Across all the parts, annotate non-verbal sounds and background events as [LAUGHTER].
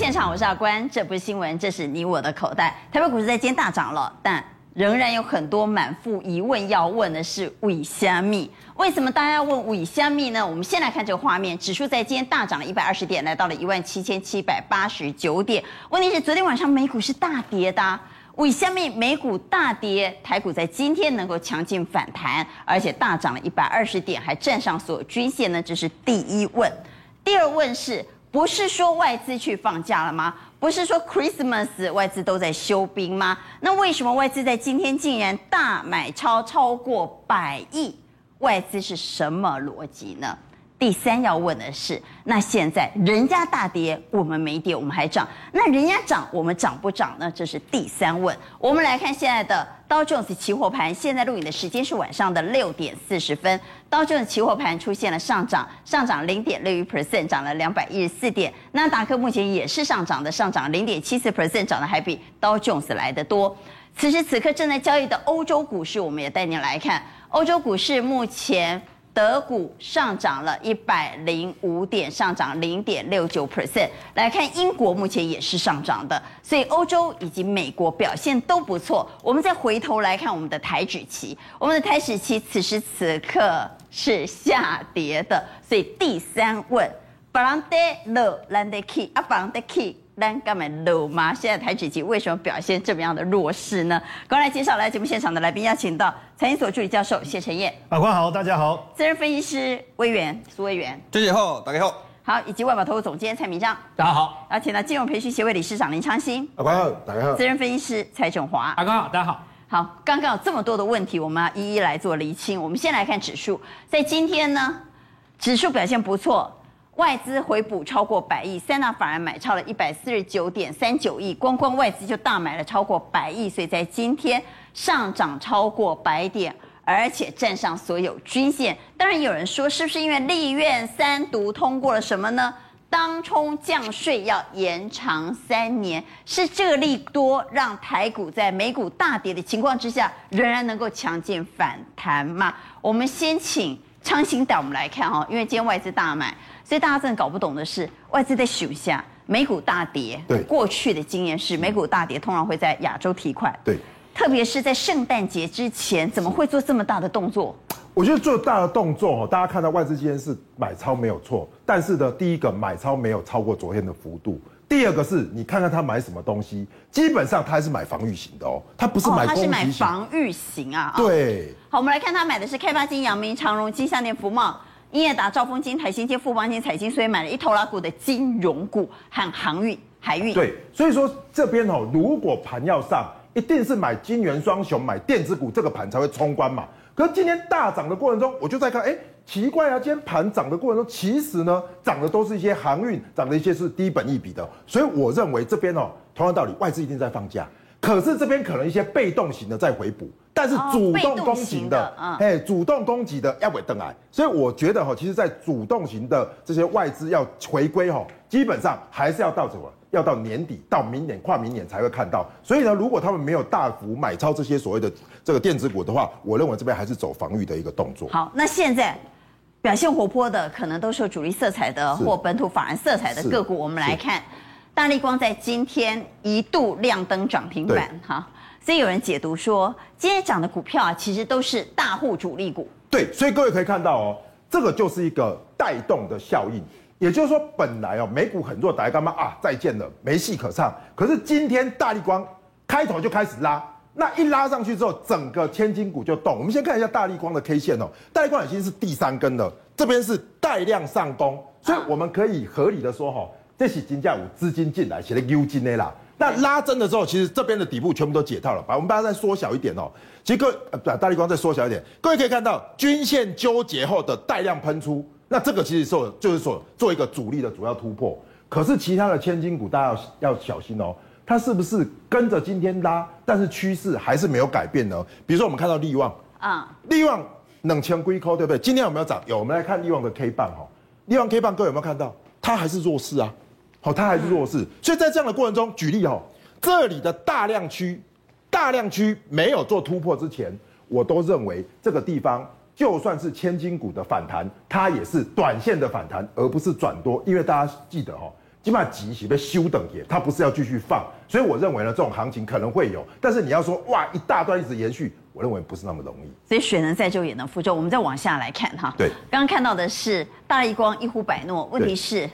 现场，我是阿关，这不是新闻，这是你我的口袋。台北股市在今天大涨了，但仍然有很多满腹疑问要问的是为虾米？为什么大家要问为虾米呢？我们先来看这个画面，指数在今天大涨了一百二十点，来到了一万七千七百八十九点。问题是昨天晚上美股是大跌的，为虾米美股大跌，台股在今天能够强劲反弹，而且大涨了一百二十点，还站上所有均线呢？这是第一问。第二问是。不是说外资去放假了吗？不是说 Christmas 外资都在休兵吗？那为什么外资在今天竟然大买超超过百亿？外资是什么逻辑呢？第三要问的是，那现在人家大跌，我们没跌，我们还涨，那人家涨，我们涨不涨呢？这是第三问。我们来看现在的道琼斯期货盘，现在录影的时间是晚上的六点四十分，道琼斯期货盘出现了上涨，上涨零点六一 percent，涨了两百一十四点。那达克目前也是上涨的，上涨零点七四 percent，涨得还比道琼斯来得多。此时此刻正在交易的欧洲股市，我们也带您来看欧洲股市目前。德股上涨了一百零五点，上涨零点六九 percent。来看英国，目前也是上涨的，所以欧洲以及美国表现都不错。我们再回头来看我们的台指期，我们的台指期此时此刻是下跌的。所以第三问，巴朗德勒兰德 key 啊，巴朗德 key。单干嘛漏吗？现在台指期为什么表现这么样的弱势呢？刚来介绍来节目现场的来宾，邀请到财经所助理教授谢晨燕，法官好，大家好。资深分析师威元苏威元，谢谢好，大家好。好，以及万宝投资总监蔡明章，大家好。邀请到金融培训协会理事长林昌兴，法官好，大家好。资深分析师蔡振华，法官好，大家好。好，刚刚有这么多的问题，我们要一一来做厘清。我们先来看指数，在今天呢，指数表现不错。外资回补超过百亿，三大法人买超了一百四十九点三九亿，光光外资就大买了超过百亿，所以在今天上涨超过百点，而且站上所有均线。当然有人说，是不是因为立院三读通过了什么呢？当冲降税要延长三年，是这个利多让台股在美股大跌的情况之下，仍然能够强劲反弹吗？我们先请昌兴带我们来看哈，因为今天外资大买。所以大家真的搞不懂的是，外资在数下美股大跌。对，过去的经验是美股大跌通常会在亚洲提款。对，特别是在圣诞节之前，怎么会做这么大的动作？我觉得做大的动作哦，大家看到外资今天是买超没有错，但是呢，第一个买超没有超过昨天的幅度，第二个是你看看他买什么东西，基本上他还是买防御型的哦，他不是买攻击型。哦，他是买防御型啊。对。好，我们来看他买的是开发金、阳明、长荣、金项链、福茂。英业达、兆丰金、台新金、富邦金、彩金，所以买了一头拉股的金融股和航运、海运。对，所以说这边哦，如果盘要上，一定是买金元双雄、买电子股，这个盘才会冲关嘛。可是今天大涨的过程中，我就在看，哎，奇怪啊，今天盘涨的过程中，其实呢，涨的都是一些航运，涨的一些是低本益比的。所以我认为这边哦，同样道理，外资一定在放假。可是这边可能一些被动型的在回补，但是主动攻击的，哎、哦，主动攻击的要尾登来，所以我觉得哈，其实，在主动型的这些外资要回归哈，基本上还是要到什么？要到年底，到明年跨明年才会看到。所以呢，如果他们没有大幅买超这些所谓的这个电子股的话，我认为这边还是走防御的一个动作。好，那现在表现活泼的，可能都是有主力色彩的或本土法人色彩的个股，我们来看。大立光在今天一度亮灯涨停板，哈，所以有人解读说，今天涨的股票啊，其实都是大户主力股。对，所以各位可以看到哦，这个就是一个带动的效应。也就是说，本来哦，美股很弱，大家干嘛啊？再见了，没戏可唱。可是今天大立光开头就开始拉，那一拉上去之后，整个千金股就动。我们先看一下大立光的 K 线哦，大立光已经是第三根了，这边是带量上攻，所以我们可以合理的说哈。这是金价有资金进来，写的 U 金的啦。那拉真的时候，其实这边的底部全部都解套了。把我们把它再缩小一点哦。其实各位，把大力光再缩小一点，各位可以看到均线纠结后的带量喷出，那这个其实是就是说做一个主力的主要突破。可是其他的千金股，大家要要小心哦。它是不是跟着今天拉，但是趋势还是没有改变呢？比如说我们看到利旺啊，利旺冷枪龟扣对不对？今天有没有涨？有。我们来看利旺的 K 棒哈，利旺 K 棒各位有没有看到？它还是弱势啊。好，它还是弱势，所以在这样的过程中，举例哦，这里的大量区，大量区没有做突破之前，我都认为这个地方就算是千金股的反弹，它也是短线的反弹，而不是转多。因为大家记得哦，基本上急起被休等也，它不是要继续放，所以我认为呢，这种行情可能会有，但是你要说哇，一大段一直延续，我认为不是那么容易。所以水能载舟也能覆舟，我们再往下来看哈。对，刚刚看到的是大立光一呼百诺，问题是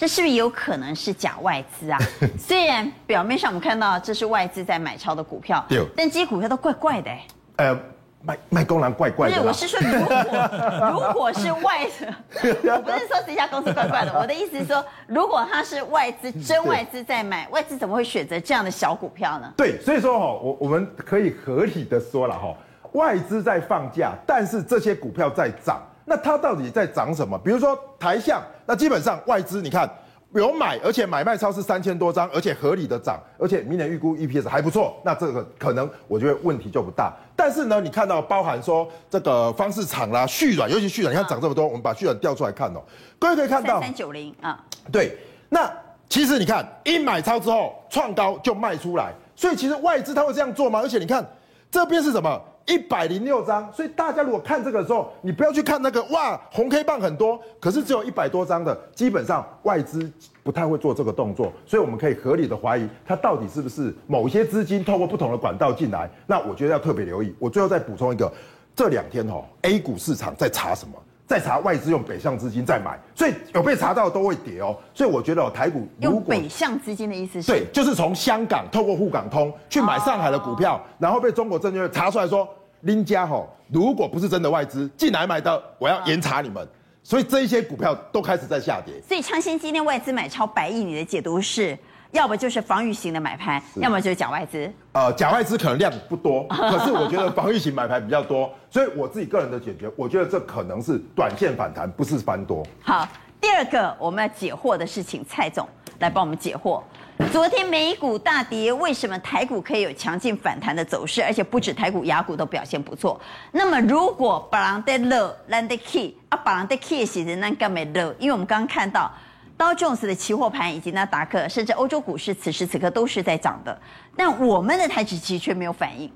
这是不是有可能是假外资啊？[LAUGHS] 虽然表面上我们看到这是外资在买超的股票，但这些股票都怪怪的哎。呃。卖卖公然怪怪的。不是，我是说，如果 [LAUGHS] 如果是外的，我不是说这家公司怪怪的，[LAUGHS] 我的意思是说，如果它是外资，真外资在买，外资怎么会选择这样的小股票呢？对，所以说哈，我我们可以合理的说了哈，外资在放假，但是这些股票在涨，那它到底在涨什么？比如说台象，那基本上外资你看。有买，而且买卖超是三千多张，而且合理的涨，而且明年预估 EPS 还不错，那这个可能我觉得问题就不大。但是呢，你看到包含说这个方式厂啦、旭软，尤其旭软，你看涨这么多，我们把旭软调出来看哦，各位可以看到三三九零啊，对，那其实你看一买超之后创高就卖出来，所以其实外资他会这样做吗？而且你看这边是什么？一百零六张，所以大家如果看这个的时候，你不要去看那个哇，红 K 棒很多，可是只有一百多张的，基本上外资不太会做这个动作，所以我们可以合理的怀疑，它到底是不是某些资金透过不同的管道进来？那我觉得要特别留意。我最后再补充一个，这两天哦，A 股市场在查什么？在查外资用北向资金在买，所以有被查到都会跌哦。所以我觉得哦，台股用北向资金的意思是？对，就是从香港透过沪港通去买上海的股票，然后被中国证券会查出来说，林家吼，如果不是真的外资进来买的，我要严查你们。所以这一些股票都开始在下跌。所以昌兴今天外资买超百亿，你的解读是？要么就是防御型的买盘，要么就是假外资。呃，假外资可能量不多，可是我觉得防御型买盘比较多，所以我自己个人的解决，我觉得这可能是短线反弹，不是翻多。好，第二个我们要解惑的是请蔡总来帮我们解惑。昨天美股大跌，为什么台股可以有强劲反弹的走势？而且不止台股，亚股都表现不错。那么如果巴朗德勒兰德 key 啊，巴朗德 key 是仍然干没勒？因为我们刚刚看到。道琼斯的期货盘以及纳达克，甚至欧洲股市，此时此刻都是在涨的，但我们的台指期却没有反应。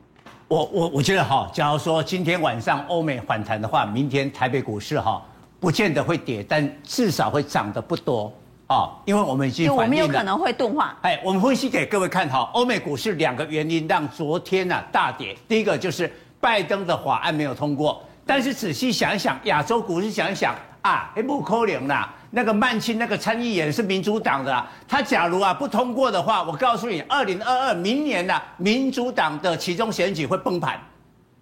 我我我觉得哈，假如说今天晚上欧美反弹的话，明天台北股市哈，不见得会跌，但至少会涨得不多啊，因为我们已经我们有可能会钝化。哎，我们分析给各位看哈，欧美股市两个原因让昨天呢大跌，第一个就是拜登的法案没有通过，但是仔细想一想，亚洲股市想一想啊，也不可能啦。那个曼青那个参议员是民主党的，啊，他假如啊不通过的话，我告诉你，二零二二明年呢，啊，民主党的其中选举会崩盘，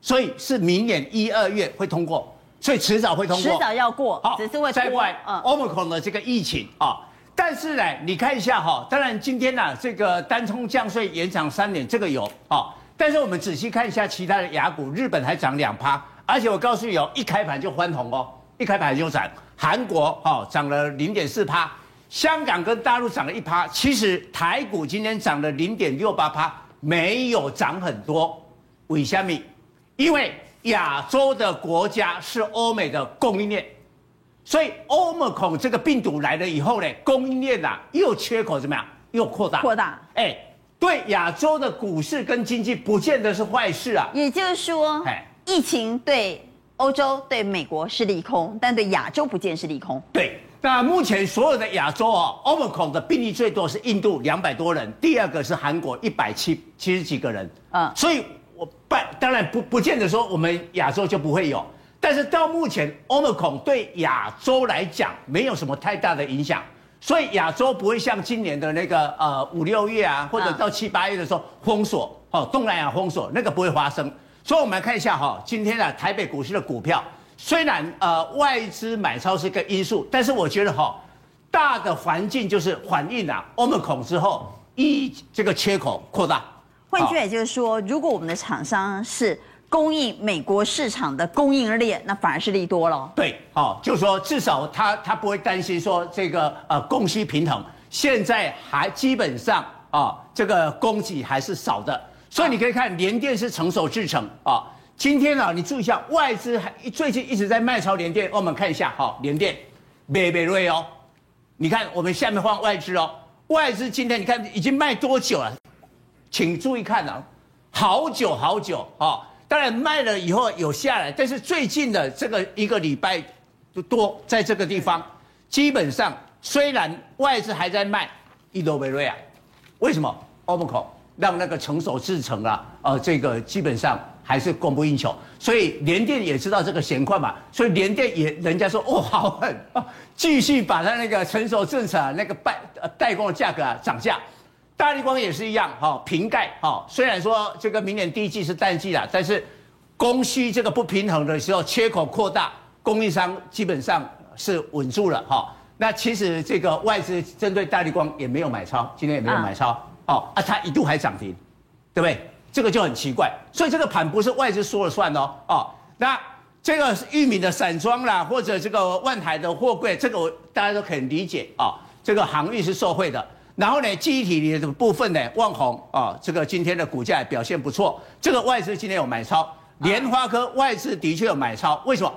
所以是明年一二月会通过，所以迟早会通过，迟早要过，好，只是会在外，嗯，Omicron 的这个疫情啊，但是呢，你看一下哈，当然今天呢，这个单冲降税延长三年，这个有哦，但是我们仔细看一下其他的雅股，日本还涨两趴，而且我告诉你哦，一开盘就翻红哦，一开盘就涨。韩国哦涨了零点四趴，香港跟大陆涨了一趴，其实台股今天涨了零点六八趴，没有涨很多。为什么？因为亚洲的国家是欧美的供应链，所以欧美孔这个病毒来了以后呢，供应链呐又缺口怎么样？又扩大。扩大。哎，对亚洲的股市跟经济不见得是坏事啊。也就是说，疫情对。欧洲对美国是利空，但对亚洲不见是利空。对，那目前所有的亚洲哦，Omicron 的病例最多是印度两百多人，第二个是韩国一百七七十几个人。嗯，所以我不当然不不见得说我们亚洲就不会有，但是到目前 Omicron 对亚洲来讲没有什么太大的影响，所以亚洲不会像今年的那个呃五六月啊，或者到七八月的时候封锁哦，东南亚封锁那个不会发生。所以，我们来看一下哈，今天啊，台北股市的股票，虽然呃外资买超是一个因素，但是我觉得哈，大的环境就是反映啊 Omicron 之后，一这个缺口扩大。换句话也就是说，如果我们的厂商是供应美国市场的供应链，那反而是利多了。对，哦，就是说至少他他不会担心说这个呃供需平衡，现在还基本上啊这个供给还是少的。所以你可以看联电是成熟制成啊，今天啊，你注意一下外资还最近一直在卖超联电，我们看一下哈，联电，美美瑞哦，你看我们下面放外资哦，外资今天你看已经卖多久了？请注意看啊，好久好久啊，当然卖了以后有下来，但是最近的这个一个礼拜多，在这个地方基本上虽然外资还在卖伊多维瑞啊，为什么？欧盟口让那个成熟制程啊，呃，这个基本上还是供不应求，所以联电也知道这个闲况嘛，所以联电也人家说哦好狠啊，继续把它那个成熟制程啊那个代呃代工的价格啊涨价。大立光也是一样，哈，瓶盖，哈，虽然说这个明年第一季是淡季啦，但是供需这个不平衡的时候，缺口扩大，供应商基本上是稳住了，哈。那其实这个外资针对大立光也没有买超，今天也没有买超，哦，啊，它一度还涨停，对不对？这个就很奇怪，所以这个盘不是外资说了算哦，哦，那这个玉米的散装啦，或者这个万海的货柜，这个我大家都可以理解啊，这个航运是受惠的。然后呢，记忆体里的部分呢，旺宏啊，这个今天的股价表现不错。这个外资今天有买超，莲花科外资的确有买超。为什么？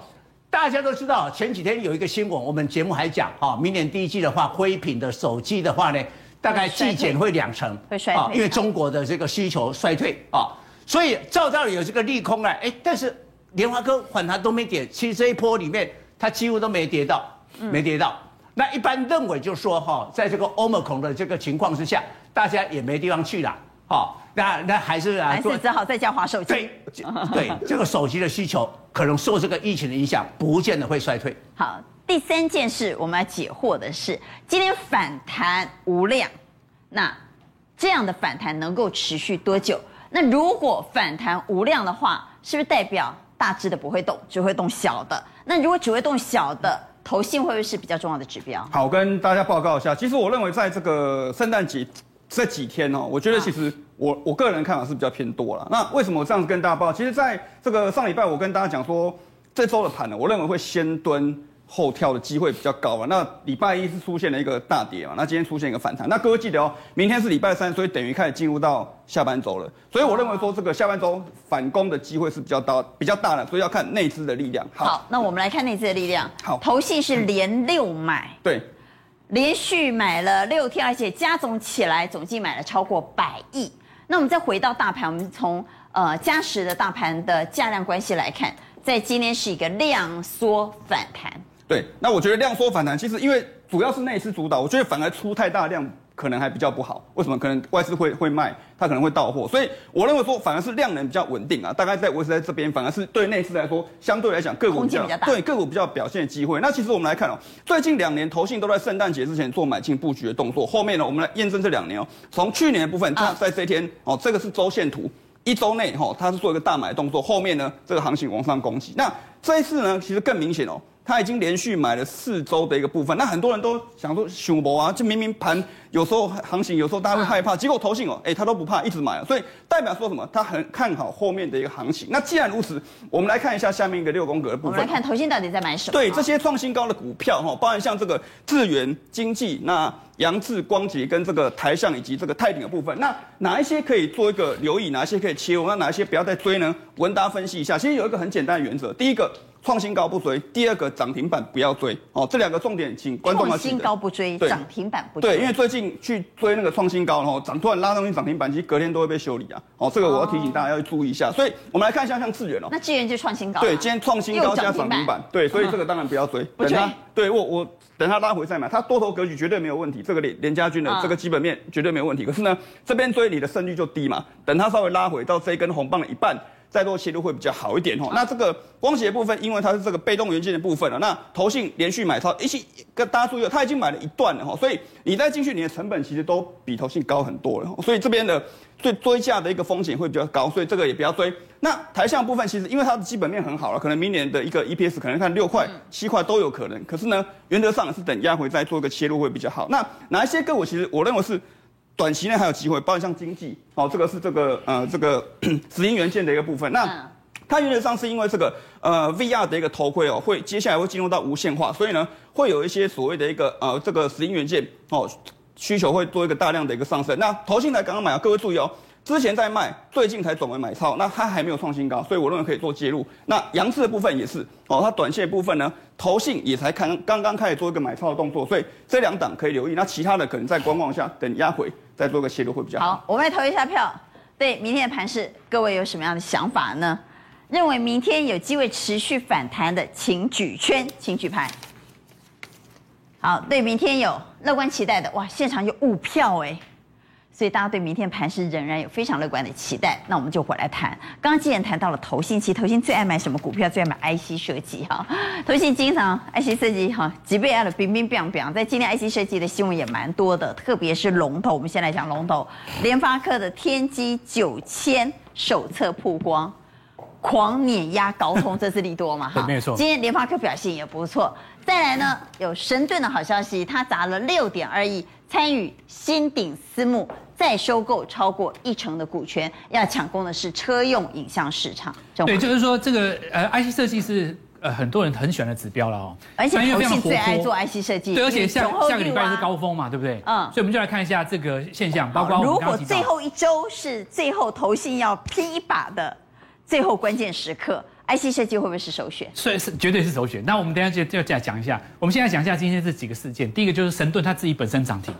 大家都知道，前几天有一个新闻，我们节目还讲啊，明年第一季的话，灰品的手机的话呢，大概季减会两成，会衰退啊，因为中国的这个需求衰退啊，所以照道理有这个利空啊，哎，但是莲花科反弹都没跌，其实这一波里面它几乎都没跌到，没跌到。那一般认为就是说哈，在这个 Omicron 的这个情况之下，大家也没地方去了，哈，那那还是啊，还是只好在家划手机。对，对，[LAUGHS] 这个手机的需求可能受这个疫情的影响，不见得会衰退。好，第三件事我们要解惑的是，今天反弹无量，那这样的反弹能够持续多久？那如果反弹无量的话，是不是代表大致的不会动，只会动小的？那如果只会动小的？投信会不会是比较重要的指标？好，我跟大家报告一下。其实我认为，在这个圣诞节这几天哦，我觉得其实我我个人看法是比较偏多了。那为什么我这样子跟大家报？其实在这个上礼拜，我跟大家讲说，这周的盘呢，我认为会先蹲。后跳的机会比较高啊。那礼拜一是出现了一个大跌嘛，那今天出现一个反弹。那各位记得哦，明天是礼拜三，所以等于开始进入到下半周了。所以我认为说这个下半周反攻的机会是比较大、比较大的，所以要看内资的力量。好，好，那我们来看内资的力量。好，投信是连六买，嗯、对，连续买了六天，而且加总起来总计买了超过百亿。那我们再回到大盘，我们从呃加时的大盘的价量关系来看，在今天是一个量缩反弹。对，那我觉得量缩反弹，其实因为主要是内资主导，我觉得反而出太大量可能还比较不好。为什么？可能外资会会卖，它可能会到货，所以我认为说反而是量能比较稳定啊，大概在维持在这边，反而是对内资来说，相对来讲个股比较，对个股比较表现的机会。那其实我们来看哦，最近两年投信都在圣诞节之前做买进布局的动作，后面呢，我们来验证这两年哦，从去年的部分，它在这一天哦，这个是周线图，一周内哈，它是做一个大买的动作，后面呢，这个行情往上攻击。那这一次呢，其实更明显哦。他已经连续买了四周的一个部分，那很多人都想说熊博啊，这明明盘有时候行情，有时候大家会害怕，结果投信哦，哎，他都不怕，一直买，所以代表说什么？他很看好后面的一个行情。那既然如此，我们来看一下下面一个六宫格的部分。我们来看投信到底在买什么？对，这些创新高的股票哈，包含像这个智源经济、那杨志光洁跟这个台象以及这个泰鼎的部分，那哪一些可以做一个留意？哪一些可以切入？那哪一些不要再追呢？我跟大家分析一下。其实有一个很简单的原则，第一个。创新高不追，第二个涨停板不要追哦，这两个重点，请观众要记得。创新高不追，涨停板不追。对，因为最近去追那个创新高，然后涨突然拉上去涨停板，其实隔天都会被修理啊。哦，这个我要提醒大家要注意一下。所以我们来看一下像智原哦。那智原就创新高。对，今天创新高加涨停板。对，所以这个当然不要追，等它。对我我等它拉回再买，它多头格局绝对没有问题。这个连连家军的这个基本面绝对没有问题。可是呢，这边追你的胜率就低嘛。等它稍微拉回到这一根红棒的一半。再做切入会比较好一点哈。那这个光学部分，因为它是这个被动元件的部分了，那投信连续买超，一起跟大家注意，它已经买了一段了哈，所以你再进去，你的成本其实都比投信高很多了，所以这边的最追价的一个风险会比较高，所以这个也不要追。那台象部分其实因为它的基本面很好了，可能明年的一个 EPS 可能看六块、七块都有可能，可是呢，原则上是等压回再做一个切入会比较好。那哪一些个股其实我认为是？短期内还有机会，包括像经济，哦，这个是这个呃这个 [CLEARS THROAT] 石英元件的一个部分。那它原则上是因为这个呃 VR 的一个头盔哦，会接下来会进入到无线化，所以呢会有一些所谓的一个呃这个石英元件哦需求会做一个大量的一个上升。那投信才刚刚买啊，各位注意哦。之前在卖，最近才转为买超，那它还没有创新高，所以我认为可以做介入。那扬智的部分也是哦，它短线的部分呢，投信也才看刚刚开始做一个买超的动作，所以这两档可以留意。那其他的可能在观望下，等压回再做个切入会比较好。我们来投一下票。对明天的盘势，各位有什么样的想法呢？认为明天有机会持续反弹的，请举圈，请举牌。好，对明天有乐观期待的哇，现场有五票哎。所以大家对明天盘势仍然有非常乐观的期待，那我们就回来谈。刚刚既然谈到了投信，其实投信最爱买什么股票？最爱买 IC 设计哈。投信经常 IC 设计哈，几倍爱的冰冰冰冰。在今天 IC 设计的新闻也蛮多的，特别是龙头。我们先来讲龙头，联发科的天玑九千首次曝光，狂碾压高通，这是利多嘛？哈，没错。今天联发科表现也不错。再来呢，有神盾的好消息，它砸了六点二亿参与新鼎私募。再收购超过一成的股权，要抢攻的是车用影像市场。对，就是说这个呃，IC 设计是呃很多人很喜欢的指标了哦。而且投信最爱做 IC 设计。对，而且下下个礼拜是高峰嘛，对不对？嗯。所以我们就来看一下这个现象，包括如果最后一周是最后投信要拼一把的最后关键时刻，IC 设计会不会是首选？所以是绝对是首选。那我们等下就就再讲一下。我们现在讲一下今天这几个事件。第一个就是神盾它自己本身涨停。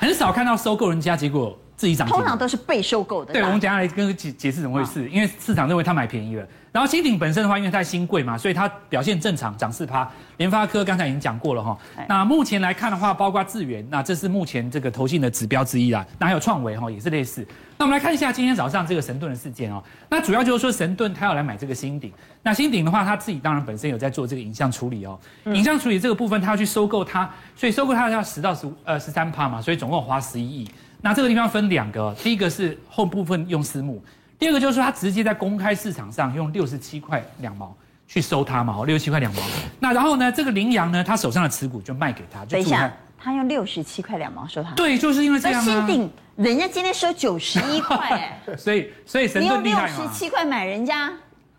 很少看到收购人家，结果自己涨停。通常都是被收购的。对，我们等下来跟解解释怎么回事。因为市场认为他买便宜了。然后新鼎本身的话，因为它新贵嘛，所以它表现正常，涨四趴。联发科刚才已经讲过了哈。那目前来看的话，包括智原，那这是目前这个投信的指标之一啦。那还有创维哈，也是类似。那我们来看一下今天早上这个神盾的事件哦。那主要就是说神盾他要来买这个新鼎。那新鼎的话，他自己当然本身有在做这个影像处理哦。影像处理这个部分，他要去收购它，所以收购它要十到十五呃十三趴嘛，所以总共花十一亿。那这个地方分两个，第一个是后部分用私募。第二个就是说，他直接在公开市场上用六十七块两毛去收它嘛，六十七块两毛。那然后呢，这个羚羊呢，他手上的持股就卖给他。等一下，他用六十七块两毛收它？对，就是因为这样啊。新鼎人家今天收九十一块，哎，[LAUGHS] 所以所以神盾厉害嘛。你用六十七块买人家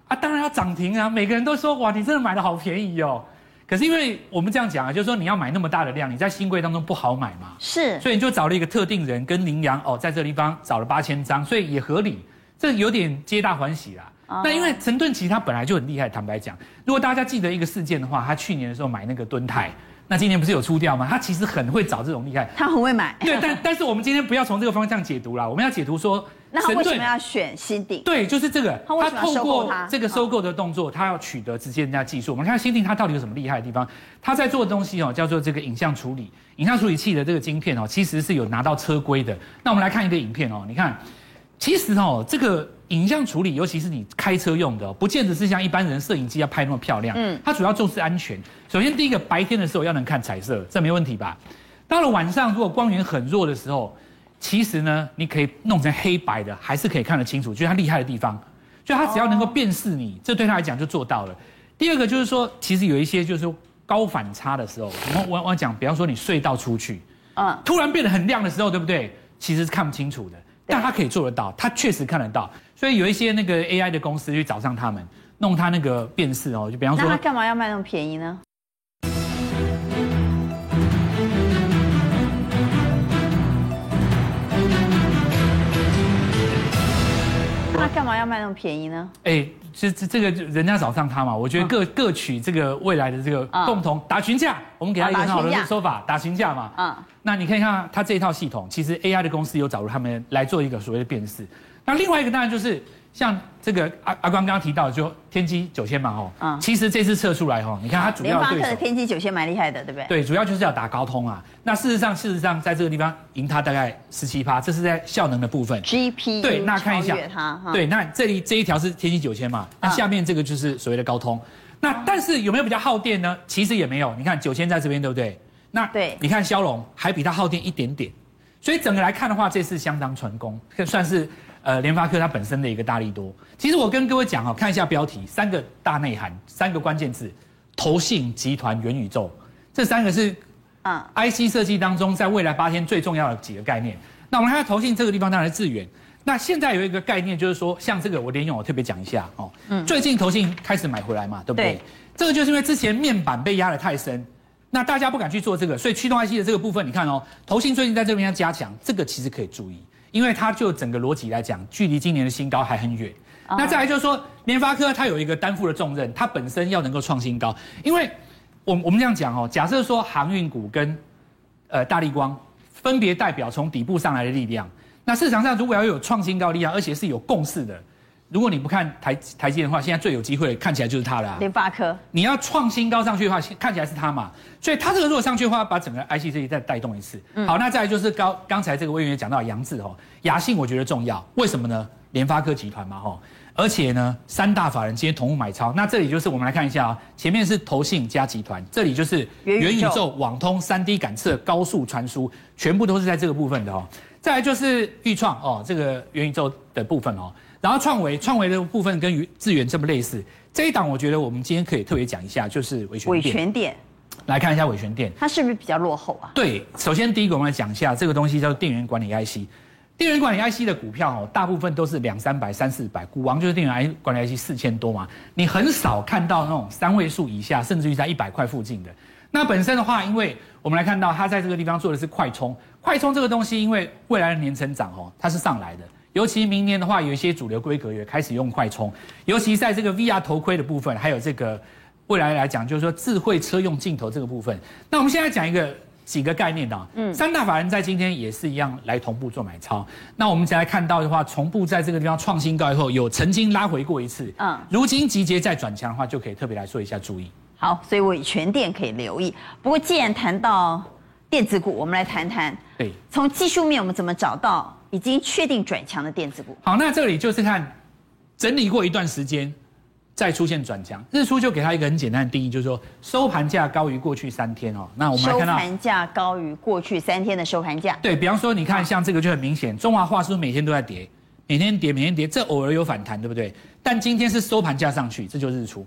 啊？当然要涨停啊！每个人都说哇，你真的买的好便宜哦。可是因为我们这样讲啊，就是说你要买那么大的量，你在新贵当中不好买嘛。是，所以你就找了一个特定人跟羚羊哦，在这个地方找了八千张，所以也合理。这有点皆大欢喜啦。Oh. 那因为陈盾其实他本来就很厉害，坦白讲，如果大家记得一个事件的话，他去年的时候买那个敦泰，那今年不是有出掉吗？他其实很会找这种厉害，他很会买。[LAUGHS] 对，但但是我们今天不要从这个方向解读啦，我们要解读说，那他为什么要选新鼎？对，就是这个，他，他透过这个收购的动作，他要取得直接人家技术。我们看新鼎他到底有什么厉害的地方？他在做的东西哦，叫做这个影像处理、影像处理器的这个晶片哦，其实是有拿到车规的。那我们来看一个影片哦，你看，其实哦，这个。影像处理，尤其是你开车用的，不见得是像一般人摄影机要拍那么漂亮。嗯，它主要重视安全。首先，第一个，白天的时候要能看彩色，这没问题吧？到了晚上，如果光源很弱的时候，其实呢，你可以弄成黑白的，还是可以看得清楚。就是它厉害的地方，就它只要能够辨识你，这对他来讲就做到了。第二个就是说，其实有一些就是高反差的时候，我我我讲，比方说你隧道出去，嗯，突然变得很亮的时候，对不对？其实是看不清楚的。但他可以做得到，他确实看得到，所以有一些那个 AI 的公司去找上他们，弄他那个辨识哦，就比方说，那他干嘛要卖那么便宜呢？他干嘛要卖那么便宜呢？哎。其实这个人家找上他嘛，我觉得各各取这个未来的这个共同打群架，我们给他一个很好的说法，打群架嘛。嗯，那你可以看他这一套系统，其实 AI 的公司有找入他们来做一个所谓的辨识。那另外一个当然就是。像这个阿阿光刚刚提到，就天玑九千嘛，哦，嗯，其实这次测出来，哦，你看它主要对手联的天玑九千蛮厉害的，对不对？对，主要就是要打高通啊。那事实上，事实上，在这个地方赢它大概十七趴，这是在效能的部分。GPU 对，那看一下，对，那这里这一条是天玑九千嘛，那下面这个就是所谓的高通。那但是有没有比较耗电呢？其实也没有。你看九千在这边，对不对？那对，你看骁龙还比它耗电一点点，所以整个来看的话，这次相当成功，算是。呃，联发科它本身的一个大力多，其实我跟各位讲哦，看一下标题，三个大内涵，三个关键字，投信集团元宇宙，这三个是啊，IC 设计当中在未来八天最重要的几个概念。那我们看投信这个地方，当然是智原。那现在有一个概念，就是说，像这个我联勇我特别讲一下哦，嗯，最近投信开始买回来嘛，对不对？对。这个就是因为之前面板被压得太深，那大家不敢去做这个，所以驱动 IC 的这个部分，你看哦，投信最近在这边要加强，这个其实可以注意。因为它就整个逻辑来讲，距离今年的新高还很远。那再来就是说，联发科它有一个担负的重任，它本身要能够创新高。因为我我们这样讲哦，假设说航运股跟呃大力光分别代表从底部上来的力量，那市场上如果要有创新高力量，而且是有共识的，如果你不看台台积电的话，现在最有机会看起来就是它了。联发科，你要创新高上去的话，看起来是它嘛。所以它这个如果上去的话，把整个 IC 设计再带动一次。嗯、好，那再来就是刚刚才这个委员也讲到杨志哦，亚信我觉得重要，为什么呢？联发科集团嘛吼，而且呢三大法人今天同步买超，那这里就是我们来看一下啊，前面是投信加集团，这里就是元宇宙、网通、三 D 感测、高速传输，全部都是在这个部分的哦。再来就是预创哦，这个元宇宙的部分哦。然后创维，创维的部分跟智源这么类似，这一档我觉得我们今天可以特别讲一下，就是伟诠电。伟诠电，来看一下伟权店，它是不是比较落后啊？对，首先第一个我们来讲一下这个东西叫做电源管理 IC，电源管理 IC 的股票哦，大部分都是两三百、三四百，股王就是电源管理 IC 四千多嘛，你很少看到那种三位数以下，甚至于在一百块附近的。那本身的话，因为我们来看到它在这个地方做的是快充，快充这个东西，因为未来的年成长哦，它是上来的。尤其明年的话，有一些主流规格也开始用快充，尤其在这个 VR 头盔的部分，还有这个未来来讲，就是说智慧车用镜头这个部分。那我们现在讲一个几个概念的，嗯，三大法人在今天也是一样来同步做买超。那我们再来看到的话，同步在这个地方创新高以后，有曾经拉回过一次，嗯，如今集结再转强的话，就可以特别来说一下注意。好，所以伟全店可以留意。不过既然谈到电子股，我们来谈谈，对，从技术面我们怎么找到？已经确定转强的电子股。好，那这里就是看整理过一段时间，再出现转强。日出就给它一个很简单的定义，就是说收盘价高于过去三天哦。那我们来看到收盘价高于过去三天的收盘价。对，比方说，你看像这个就很明显，中华化是不是每天都在跌？每天跌，每天跌，这偶尔有反弹，对不对？但今天是收盘价上去，这就是日出。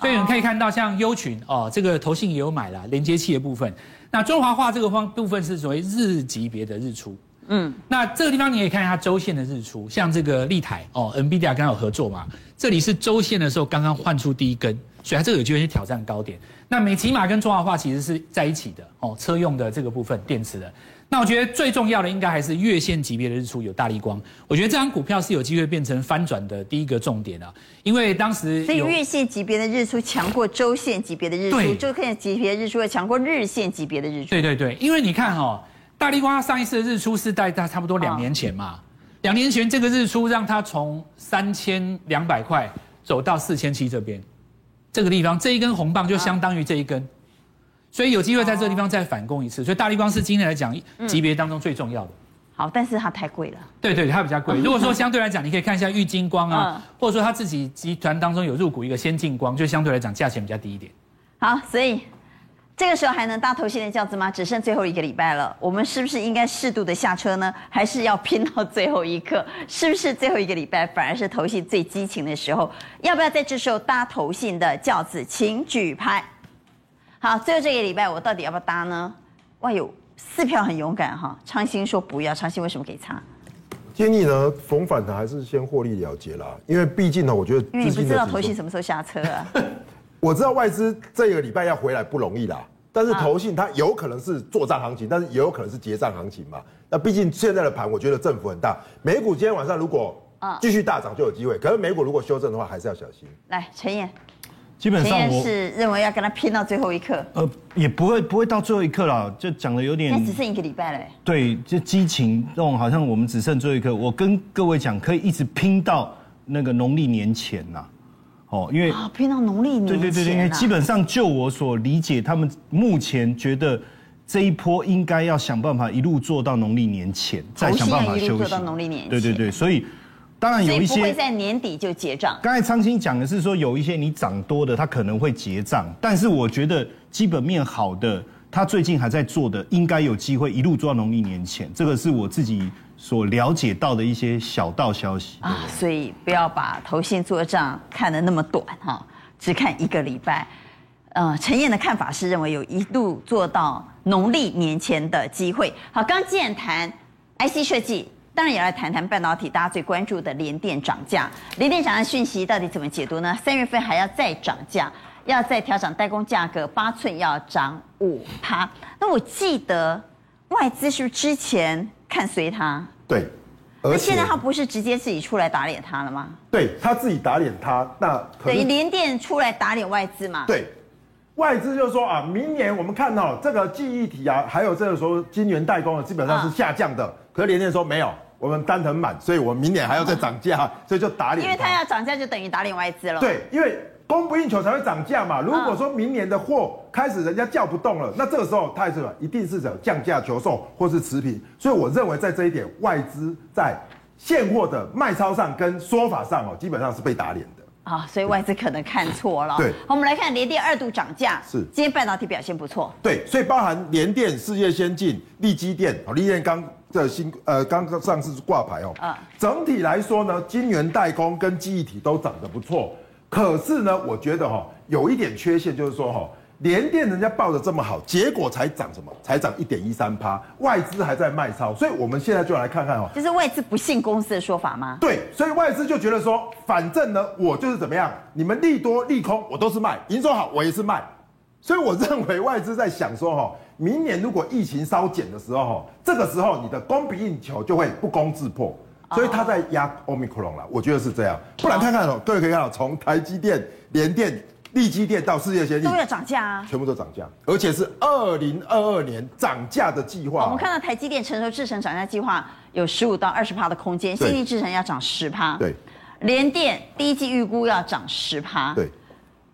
所以你们可以看到，像优群哦，这个投信也有买了连接器的部分。那中华化这个方部分是属于日级别的日出。嗯，那这个地方你可以看一下周线的日出，像这个立台哦，NVIDIA 刚刚有合作嘛，这里是周线的时候刚刚换出第一根，所以它这个有机会去挑战高点。那美琪玛跟中华化其实是在一起的哦，车用的这个部分电池的。那我觉得最重要的应该还是月线级别的日出有大力光，我觉得这张股票是有机会变成翻转的第一个重点啊，因为当时所以月线级别的日出强过周线级别的日出，周线级别的日出要强过日线级别的日出。对对对，因为你看哦。大立光上一次的日出是在大差不多两年前嘛，两年前这个日出让它从三千两百块走到四千七这边，这个地方这一根红棒就相当于这一根，所以有机会在这个地方再反攻一次，所以大立光是今天来讲级别当中最重要的。好，但是它太贵了。对对，它比较贵。[LAUGHS] 如果说相对来讲，你可以看一下玉金光啊，或者说他自己集团当中有入股一个先进光，就相对来讲价钱比较低一点。好，所以。这个时候还能搭投信的轿子吗？只剩最后一个礼拜了，我们是不是应该适度的下车呢？还是要拼到最后一刻？是不是最后一个礼拜反而是头信最激情的时候？要不要在这时候搭头信的轿子？请举牌。好，最后这个礼拜我到底要不要搭呢？哇，有四票很勇敢哈。昌兴说不要，昌兴为什么给差？建议呢，逢反弹还是先获利了结啦，因为毕竟呢，我觉得因为你不知道头信什么时候下车啊。[LAUGHS] 我知道外资这个礼拜要回来不容易啦，但是投信它有可能是做账行情，但是也有可能是结账行情嘛。那毕竟现在的盘，我觉得振幅很大。美股今天晚上如果继续大涨就有机会，可是美股如果修正的话，还是要小心。来，陈燕，基本上我是认为要跟他拼到最后一刻。呃，也不会不会到最后一刻了，就讲的有点。那只剩一个礼拜嘞。对，就激情这种，好像我们只剩最后一刻。我跟各位讲，可以一直拼到那个农历年前呐。哦，因为啊，偏到农历年前，对对对对，因为基本上就我所理解，他们目前觉得这一波应该要想办法一路做到农历年前，再想办法休息。做到农历年前，对对对，所以当然有一些不会在年底就结账。刚才昌兴讲的是说，有一些你涨多的，它可能会结账，但是我觉得基本面好的，他最近还在做的，应该有机会一路做到农历年前。这个是我自己。所了解到的一些小道消息啊，所以不要把投信做账看得那么短哈，只看一个礼拜。呃，陈燕的看法是认为有一度做到农历年前的机会。好，刚既然谈 IC 设计，当然也来谈谈半导体，大家最关注的联电涨价。联电涨价讯息到底怎么解读呢？三月份还要再涨价，要再调涨代工价格，八寸要涨五趴。那我记得外资是不是之前看随它？对，而现在他不是直接自己出来打脸他了吗？对，他自己打脸他，那等于联电出来打脸外资嘛？对，外资就说啊，明年我们看到这个记忆体啊，还有这个说晶圆代工的基本上是下降的。啊、可是联电说没有，我们单很满，所以我们明年还要再涨价，所以就打脸。因为他要涨价，就等于打脸外资了。对，因为供不应求才会涨价嘛。如果说明年的货开始人家叫不动了，那这个时候它是？一定是想降价求售或是持平。所以我认为在这一点，外资在现货的卖超上跟说法上哦，基本上是被打脸的。啊，所以外资可能看错了。对，好，我们来看联电二度涨价。是，今天半导体表现不错。对，所以包含联电、世界先进、力基电，哦，力积电刚的新呃刚刚上市挂牌哦。啊。整体来说呢，晶圆代工跟记忆体都涨得不错。可是呢，我觉得哈、哦，有一点缺陷，就是说哈、哦。联电人家报的这么好，结果才涨什么？才涨一点一三趴，外资还在卖超，所以我们现在就来看看哦。就是外资不信公司的说法吗？对，所以外资就觉得说，反正呢，我就是怎么样，你们利多利空我都是卖，营收好我也是卖，所以我认为外资在想说，哈，明年如果疫情稍减的时候，哈，这个时候你的供不应求就会不攻自破，所以他在压欧米克隆了，我觉得是这样。不然看看哦，各位可以看到，从台积电、联电。力积电到世界先进都要涨价啊，全部都涨价，而且是二零二二年涨价的计划。我们看到台积电成熟制程涨价计划有十五到二十趴的空间，先进制程要涨十趴。对，联电第一季预估要涨十趴。对，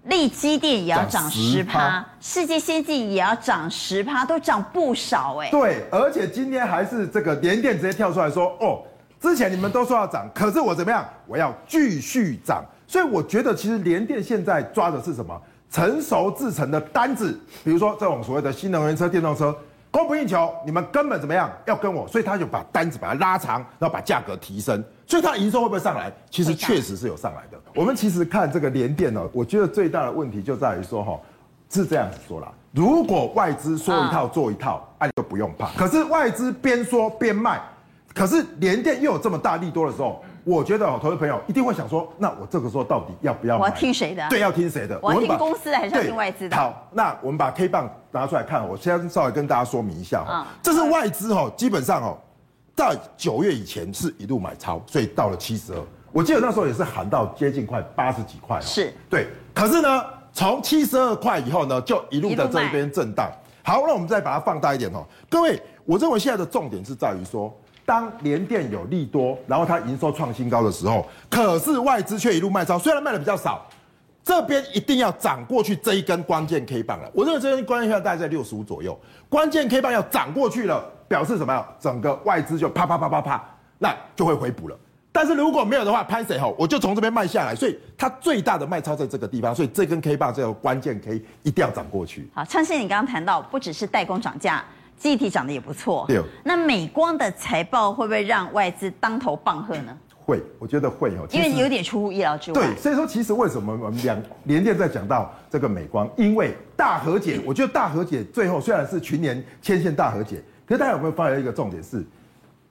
力基电也要涨十趴，世界先进也要涨十趴，都涨不少哎。对，而且今天还是这个联电直接跳出来说，哦，之前你们都说要涨，可是我怎么样？我要继续涨。所以我觉得，其实联电现在抓的是什么？成熟制成的单子，比如说这种所谓的新能源车、电动车，供不应求，你们根本怎么样要跟我？所以他就把单子把它拉长，然后把价格提升，所以它的营收会不会上来？其实确实是有上来的。我们其实看这个联电呢，我觉得最大的问题就在于说，哈，是这样子说啦，如果外资说一套做一套，那你就不用怕。可是外资边说边卖，可是联电又有这么大力多的时候。我觉得哦，投资朋友一定会想说，那我这个时候到底要不要买？我要听谁的？对，要听谁的？我要听公司的还是要听外资的？好，那我们把 K 棒拿出来看，我先稍微跟大家说明一下哈，这是外资哦，基本上哦，在九月以前是一路买超，所以到了七十二，我记得那时候也是喊到接近快八十几块。是，对。可是呢，从七十二块以后呢，就一路在这边震荡。好，那我们再把它放大一点哦，各位，我认为现在的重点是在于说。当联电有利多，然后它营收创新高的时候，可是外资却一路卖超，虽然卖的比较少，这边一定要涨过去这一根关键 K 棒了。我认为这根关键 K 棒大概在六十五左右，关键 K 棒要涨过去了，表示什么？整个外资就啪啪啪啪啪，那就会回补了。但是如果没有的话，拍谁吼？我就从这边卖下来，所以它最大的卖超在这个地方，所以这根 K 棒这个关键 K 一定要涨过去。好，昌兴，你刚刚谈到不只是代工涨价。记忆体涨得也不错，对。那美光的财报会不会让外资当头棒喝呢？会，我觉得会哦，因为有点出乎意料之外。对，所以说其实为什么我们两联电在讲到这个美光，因为大和解，[LAUGHS] 我觉得大和解最后虽然是群联牵线大和解，可是大家有没有发现一个重点是，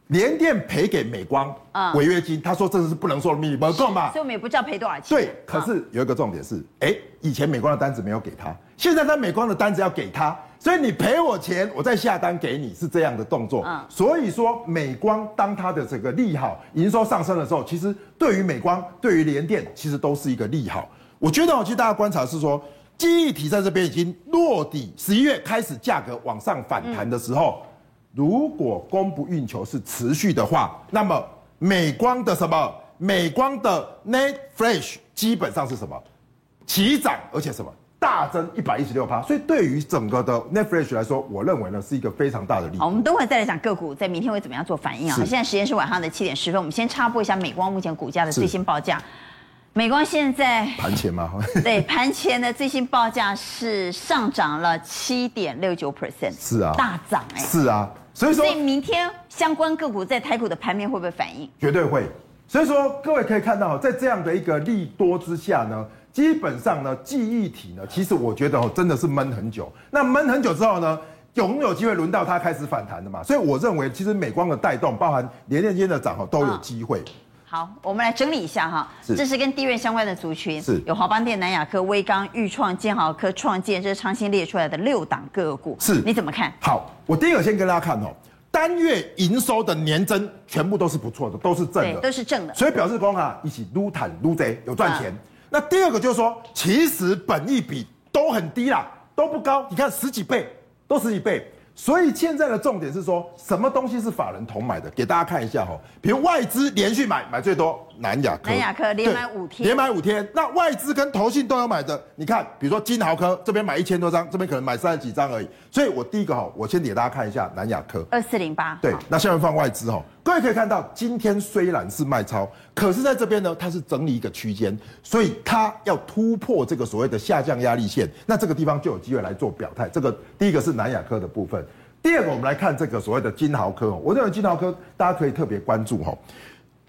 联电赔给美光违约金，他说这是不能说的秘密，不够嘛？所以我们也不知道赔多少钱。对，可是有一个重点是，哎，以前美光的单子没有给他，现在他美光的单子要给他。所以你赔我钱，我再下单给你，是这样的动作。嗯，所以说美光当它的这个利好营收上升的时候，其实对于美光、对于联电，其实都是一个利好。我觉得，我其实大家观察是说，记忆体在这边已经落底，十一月开始价格往上反弹的时候，如果供不应求是持续的话，那么美光的什么？美光的 NAND Flash 基本上是什么？齐涨，而且什么？大增一百一十六趴，所以对于整个的 Flash 来说，我认为呢是一个非常大的利益。好，我们等会再来讲个股在明天会怎么样做反应啊？现在时间是晚上的七点十分，我们先插播一下美光目前股价的最新报价。美光现在盘前吗？[LAUGHS] 对，盘前的最新报价是上涨了七点六九 percent，是啊，大涨哎、欸，是啊，所以说，所以明天相关个股在台股的盘面会不会反应？绝对会。所以说，各位可以看到，在这样的一个利多之下呢。基本上呢，记忆体呢，其实我觉得哦，真的是闷很久。那闷很久之后呢，有没有机会轮到它开始反弹的嘛？所以我认为，其实美光的带动，包含联电今天的涨哦，都有机会。好，我们来整理一下哈，这是跟地院相关的族群，是有华邦电、南亚科、威刚、裕创、建豪科、创建，这是昌兴列出来的六档个股，是你怎么看？好，我第一个先跟大家看哦，单月营收的年增全部都是不错的，都是正的，都是正的，所以表示说啊，一起撸坦撸贼有赚钱。那第二个就是说，其实本益比都很低啦，都不高。你看十几倍，都十几倍，所以现在的重点是说，什么东西是法人同买的？给大家看一下哈，比如外资连续买，买最多南亚科，南亚科连买五天，连买五天。那外资跟投信都有买的，你看，比如说金豪科这边买一千多张，这边可能买三十几张而已。所以我第一个哈，我先给大家看一下南亚科二四零八，对，那下面放外资哈，各位可以看到，今天虽然是卖超，可是在这边呢，它是整理一个区间，所以它要突破这个所谓的下降压力线，那这个地方就有机会来做表态。这个第一个是南亚科的部分。第二个，我们来看这个所谓的金豪科。我认为金豪科大家可以特别关注哈，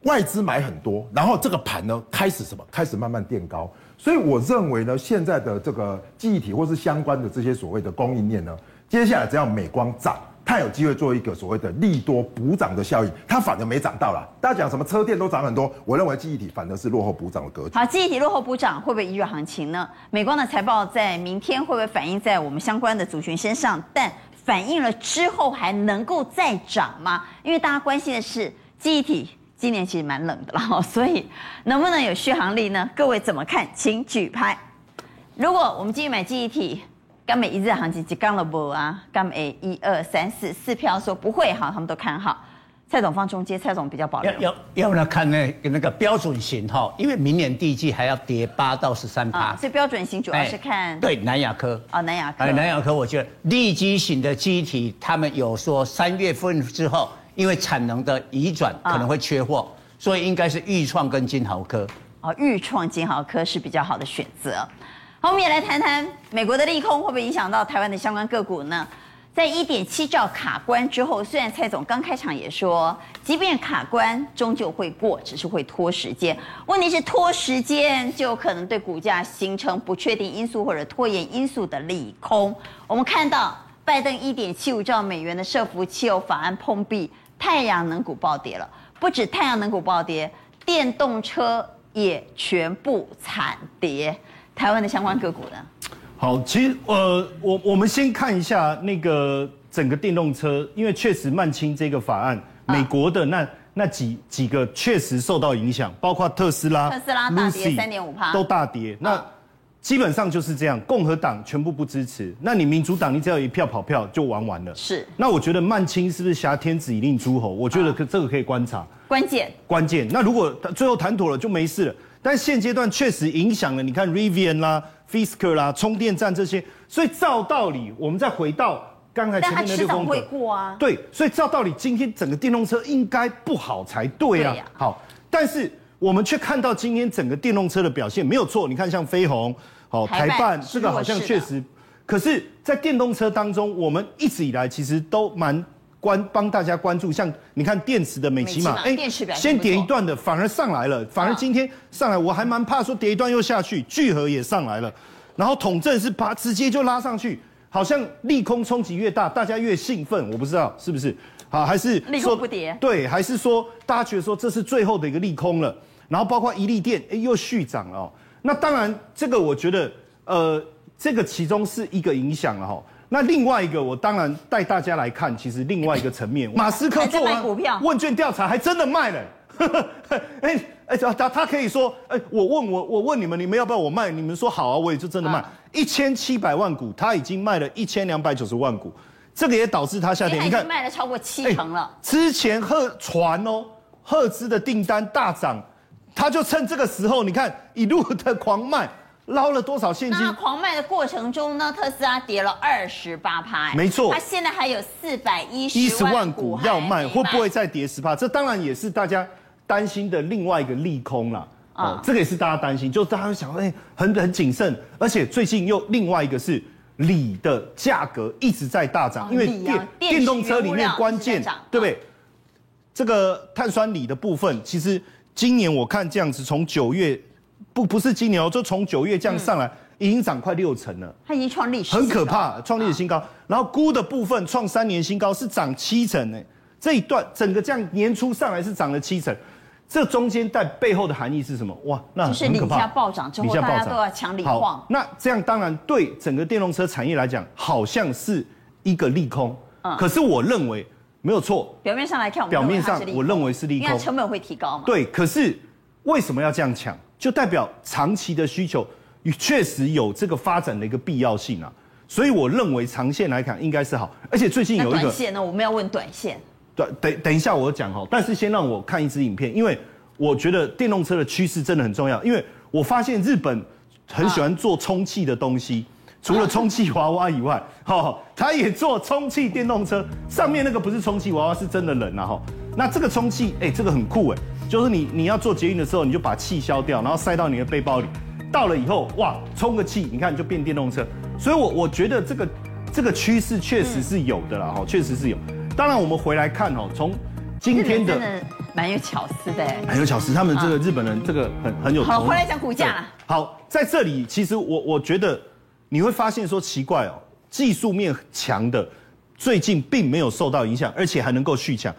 外资买很多，然后这个盘呢开始什么？开始慢慢垫高。所以我认为呢，现在的这个记忆体或是相关的这些所谓的供应链呢，接下来只要美光涨，它有机会做一个所谓的利多补涨的效应，它反而没涨到啦。大家讲什么车电都涨很多，我认为记忆体反而是落后补涨的格局。好，记忆体落后补涨会不会一日行情呢？美光的财报在明天会不会反映在我们相关的族群身上？但反映了之后还能够再涨吗？因为大家关心的是记忆体今年其实蛮冷的了，[LAUGHS] 所以能不能有续航力呢？各位怎么看？请举牌。如果我们继续买记忆体，刚美一日行情就刚了不啊？刚美一二三四四票说不会哈，他们都看好。蔡总放中间，蔡总比较保留。要要要看那个那个标准型哈，因为明年第一季还要跌八到十三趴。所以标准型主要是看对南亚科。哦，南亚科。南亚科，我觉得利基型的记忆体，他们有说三月份之后，因为产能的移转可能会缺货，所以应该是钰创跟金豪科。哦，钰创、金豪科是比较好的选择。好，我们也来谈谈美国的利空会不会影响到台湾的相关个股呢？在一点七兆卡关之后，虽然蔡总刚开场也说，即便卡关终究会过，只是会拖时间。问题是拖时间就可能对股价形成不确定因素或者拖延因素的利空。我们看到拜登一点七五兆美元的设伏汽油法案碰壁，太阳能股暴跌了。不止太阳能股暴跌，电动车也全部惨跌。台湾的相关个股呢？好，其实呃，我我们先看一下那个整个电动车，因为确实曼青这个法案，美国的那那几几个确实受到影响，包括特斯拉，特斯拉大跌三点五趴，都大跌。那基本上就是这样，共和党全部不支持，那你民主党你只要一票跑票就玩完了。是。那我觉得曼青是不是挟天子以令诸侯？我觉得可这个可以观察。关键。关键。那如果最后谈妥了就没事了，但现阶段确实影响了。你看 Rivian 啦。Fisker 啦，充电站这些，所以照道理，我们再回到刚才前面的六宫格，会过啊。对，所以照道理，今天整个电动车应该不好才对啊。对啊好，但是我们却看到今天整个电动车的表现没有错。你看，像飞鸿、好台办，这个好像确实，可是，在电动车当中，我们一直以来其实都蛮。关帮大家关注，像你看电池的美琪玛，哎，先跌一段的反而上来了，反而今天上来，我还蛮怕说跌一段又下去，聚合也上来了，然后统正是把直接就拉上去，好像利空冲击越大，大家越兴奋，我不知道是不是，好还是利空不跌，对，还是说大家觉得说这是最后的一个利空了，然后包括一利电，哎，又续涨了，哦，那当然这个我觉得，呃，这个其中是一个影响了哈。那另外一个，我当然带大家来看，其实另外一个层面，[LAUGHS] 马斯克做完问卷调查，还真的卖了。哎 [LAUGHS] 哎，他他可以说，哎，我问我我问你们，你们要不要我卖？你们说好啊，我也就真的卖一千七百万股，他已经卖了一千两百九十万股，这个也导致他下跌。你看卖了超过七成了。之前赫传哦，赫兹的订单大涨，他就趁这个时候，你看一路的狂卖。捞了多少现金？那狂卖的过程中呢，特斯拉跌了二十八趴，没错，它现在还有四百一十万股要卖，会不会再跌十趴？这当然也是大家担心的另外一个利空啦。哦，这个也是大家担心，就大家会想，哎，很很谨慎，而且最近又另外一个是锂的价格一直在大涨，因为电电动车里面关键对不对？这个碳酸锂的部分，其实今年我看这样子，从九月。不不是今年哦，就从九月这样上来，嗯、已经涨快六成了。它已经创历史很可怕，创历史新高。啊、然后估的部分创三年新高，是涨七成呢。这一段整个这样年初上来是涨了七成，这中间带背后的含义是什么？哇，那很可怕。就是锂价暴涨之后，大家都要抢锂矿。那这样当然对整个电动车产业来讲，好像是一个利空。嗯。可是我认为没有错。表面上来看，表面上我认为是利空，因为成本会提高嘛。对，可是为什么要这样抢？就代表长期的需求，确实有这个发展的一个必要性啊。所以我认为长线来看应该是好，而且最近有一个短线呢，我们要问短线。对，等等一下我讲哈，但是先让我看一支影片，因为我觉得电动车的趋势真的很重要，因为我发现日本很喜欢做充气的东西，啊、除了充气娃娃以外，哈，[LAUGHS] 他也做充气电动车，上面那个不是充气娃娃，是真的人啊哈。那这个充气，哎，这个很酷哎，就是你你要做捷运的时候，你就把气消掉，然后塞到你的背包里，到了以后哇，充个气，你看就变电动车。所以我，我我觉得这个这个趋势确实是有的啦，哈、嗯，确实是有。当然，我们回来看哦，从今天的蛮有巧思的，蛮有巧思。他们这个日本人这个很很有。好，回来讲股价。好，在这里其实我我觉得你会发现说奇怪哦，技术面强的最近并没有受到影响，而且还能够续强。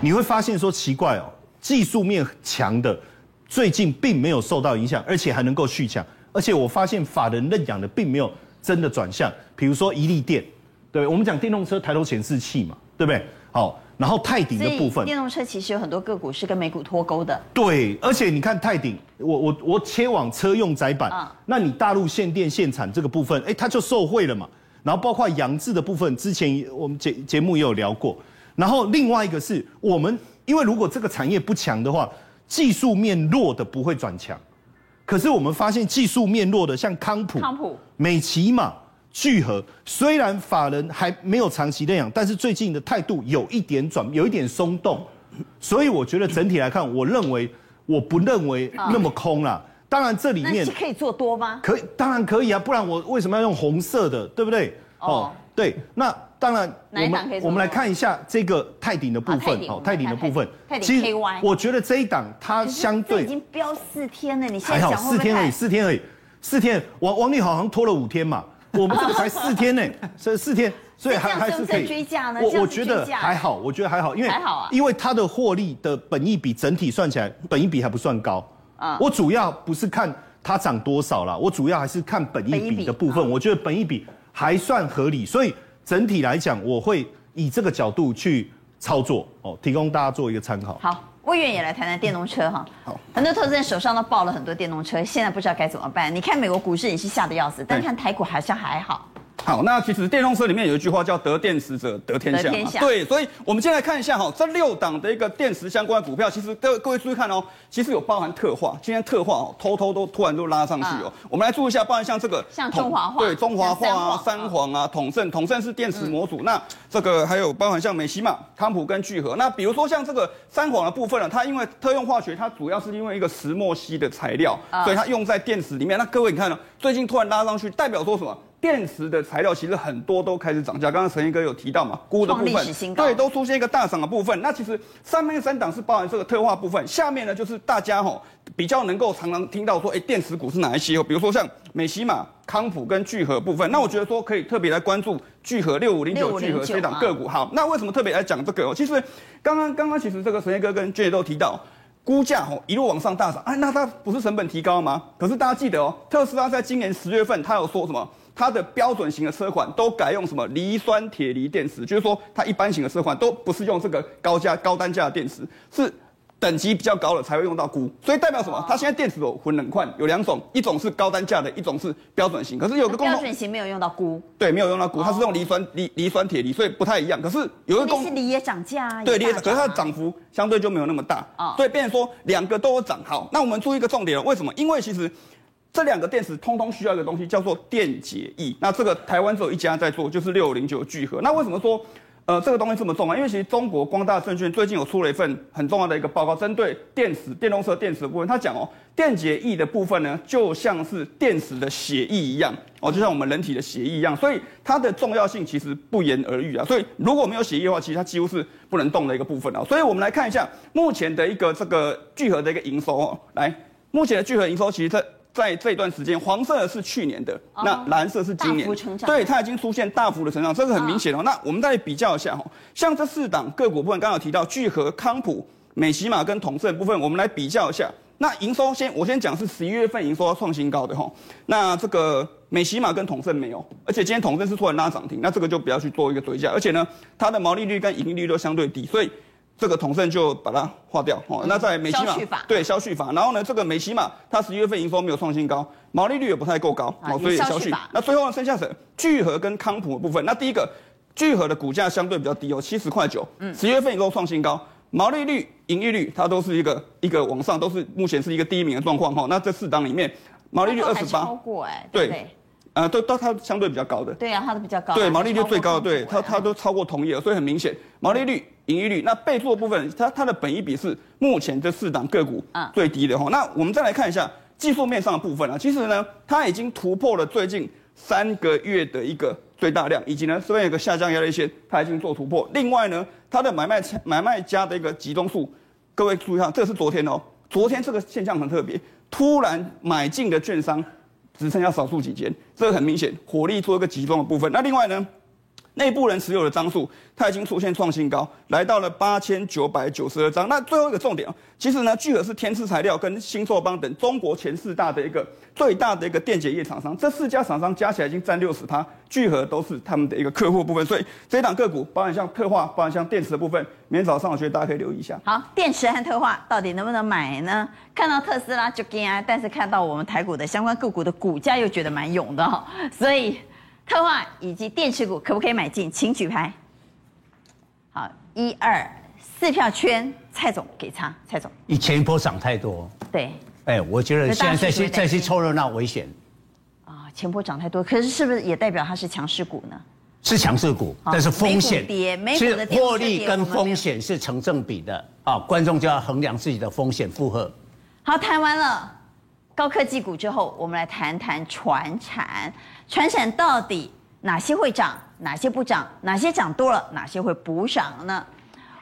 你会发现说奇怪哦，技术面强的最近并没有受到影响，而且还能够续强。而且我发现法人认养的并没有真的转向，比如说一利电，对，我们讲电动车抬头显示器嘛，对不对？好，然后泰鼎的部分，电动车其实有很多个股是跟美股脱钩的。对，而且你看泰鼎，我我我切往车用载板，嗯、那你大陆限电限产这个部分，哎，它就受惠了嘛。然后包括扬智的部分，之前我们节节目也有聊过。然后另外一个是我们，因为如果这个产业不强的话，技术面弱的不会转强。可是我们发现技术面弱的，像康普、康普、美琪玛、聚合，虽然法人还没有长期认养，但是最近的态度有一点转，有一点松动。所以我觉得整体来看，我认为我不认为那么空啦。当然这里面可以做多吗？可以，当然可以啊，不然我为什么要用红色的，对不对？哦，对，那。当然，我们我们来看一下这个泰鼎的部分，哦，泰鼎的部分，其实我觉得这一档它相对已经飙四天了，你还好四天而已，四天而已，四天，王王力好像拖了五天嘛，我们这个才四天呢，这四天，所以还还是可以追价呢。我我觉得还好，我觉得还好，因为还好啊，因为它的获利的本益比整体算起来，本益比还不算高啊。我主要不是看它涨多少了，我主要还是看本益比的部分，我觉得本益比还算合理，所以。整体来讲，我会以这个角度去操作哦，提供大家做一个参考。好，魏源也来谈谈电动车哈。很多投资人手上都抱了很多电动车，现在不知道该怎么办。你看美国股市也是吓得要死，但看台股好像还好。好，那其实电动车里面有一句话叫“得电池者得天下”，对，所以我们先来看一下哈，这六档的一个电池相关的股票，其实各各位注意看哦，其实有包含特化，今天特化哦，偷偷都突然都拉上去哦。嗯、我们来注意一下，包含像这个，像中华化，对，中华化啊，三皇啊，统盛，统盛是电池模组，嗯、那这个还有包含像美西玛、康普跟聚合。那比如说像这个三皇的部分呢，它因为特用化学，它主要是因为一个石墨烯的材料，嗯、所以它用在电池里面。那各位你看呢，最近突然拉上去，代表说什么？电池的材料其实很多都开始涨价，刚刚陈一哥有提到嘛，估的部分，对，都出现一个大涨的部分。那其实上面三档是包含这个特化部分，下面呢就是大家吼比较能够常常听到说，哎，电池股是哪一些？哦比如说像美西玛、康普跟聚合部分。那我觉得说可以特别来关注聚合六五零九聚合这档个股。好，那为什么特别来讲这个？其实刚刚刚刚其实这个陈一哥跟俊杰都提到，估价吼一路往上大涨，哎，那它不是成本提高吗？可是大家记得哦，特斯拉在今年十月份，它有说什么？它的标准型的车款都改用什么磷酸铁锂电池，就是说它一般型的车款都不是用这个高价高单价的电池，是等级比较高了才会用到钴。所以代表什么？它现在电池有混冷块，有两种，一种是高单价的，一种是标准型。可是有个功能，标准型没有用到钴，对，没有用到钴，它是用磷酸磷磷酸铁锂，所以不太一样。可是有一个功能，是锂也涨价啊，对，锂也涨，可是它的涨幅相对就没有那么大，哦，所以变成说两个都有涨。好，那我们注意一个重点了，为什么？因为其实。这两个电池通通需要一个东西，叫做电解液。那这个台湾只有一家在做，就是六零九聚合。那为什么说，呃，这个东西这么重要？因为其实中国光大证券最近有出了一份很重要的一个报告，针对电池、电动车电池的部分，他讲哦，电解液的部分呢，就像是电池的血液一样哦，就像我们人体的血液一样，所以它的重要性其实不言而喻啊。所以如果没有血液的话，其实它几乎是不能动的一个部分啊。所以我们来看一下目前的一个这个聚合的一个营收哦，来，目前的聚合营收其实它。在这段时间，黄色的是去年的，那蓝色是今年，对，它已经出现大幅的成长，这是很明显的。那我们再比较一下哈，像这四档个股部分，刚刚有提到聚合、康普、美喜玛跟统盛部分，我们来比较一下。那营收先，我先讲是十一月份营收要创新高的哈。那这个美喜玛跟统盛没有，而且今天统盛是突然拉涨停，那这个就不要去做一个追加，而且呢，它的毛利率跟盈利率都相对低，所以。这个统胜就把它划掉哦。那在美西玛对消去法，然后呢，这个美西玛它十一月份营收没有创新高，毛利率也不太够高哦，所以消去。那最后呢，剩下是聚合跟康普的部分。那第一个聚合的股价相对比较低哦，七十块九，嗯，十月份营收创新高，毛利率、盈利率它都是一个一个往上，都是目前是一个第一名的状况哈。那这四档里面，毛利率二十八，超过哎，对。呃，都都它相对比较高的，对啊，它都比较高，对，毛利率最高的，对，它它都超过同业了，所以很明显，毛利率、盈利率，那备注的部分，它它的本益比是目前这四档个股最低的哈。那我们再来看一下技术面上的部分啊，其实呢，它已经突破了最近三个月的一个最大量，以及呢这边有个下降压力线，它已经做突破。另外呢，它的买卖买卖家的一个集中数，各位注意看，这个是昨天哦，昨天这个现象很特别，突然买进的券商。只剩下少数几间，这个很明显，火力做一个集中的部分。那另外呢，内部人持有的张数，它已经出现创新高，来到了八千九百九十二张。那最后一个重点啊，其实呢，聚合是天赐材料跟新硕邦等中国前四大的一个最大的一个电解液厂商，这四家厂商加起来已经占六十趴，聚合都是他们的一个客户部分。所以这一档个股，包含像特化，包含像电池的部分，明天早上我觉得大家可以留意一下。好，电池和特化到底能不能买呢？看到特斯拉就惊啊，但是看到我们台股的相关个股的股价又觉得蛮勇的哈，所以。特化以及电池股可不可以买进？请举牌。好，一二四票圈，蔡总给差，蔡总。以前一波涨太多。对。哎，我觉得现在再去再去凑热闹危险。啊，前波涨太多，可是是不是也代表它是强势股呢？是强势股，但是风险跌，其实获利跟风险是成正比的啊，观众就要衡量自己的风险负荷。好，谈完了高科技股之后，我们来谈谈传产。船产到底哪些会涨，哪些不涨，哪些涨多了，哪些会补涨呢？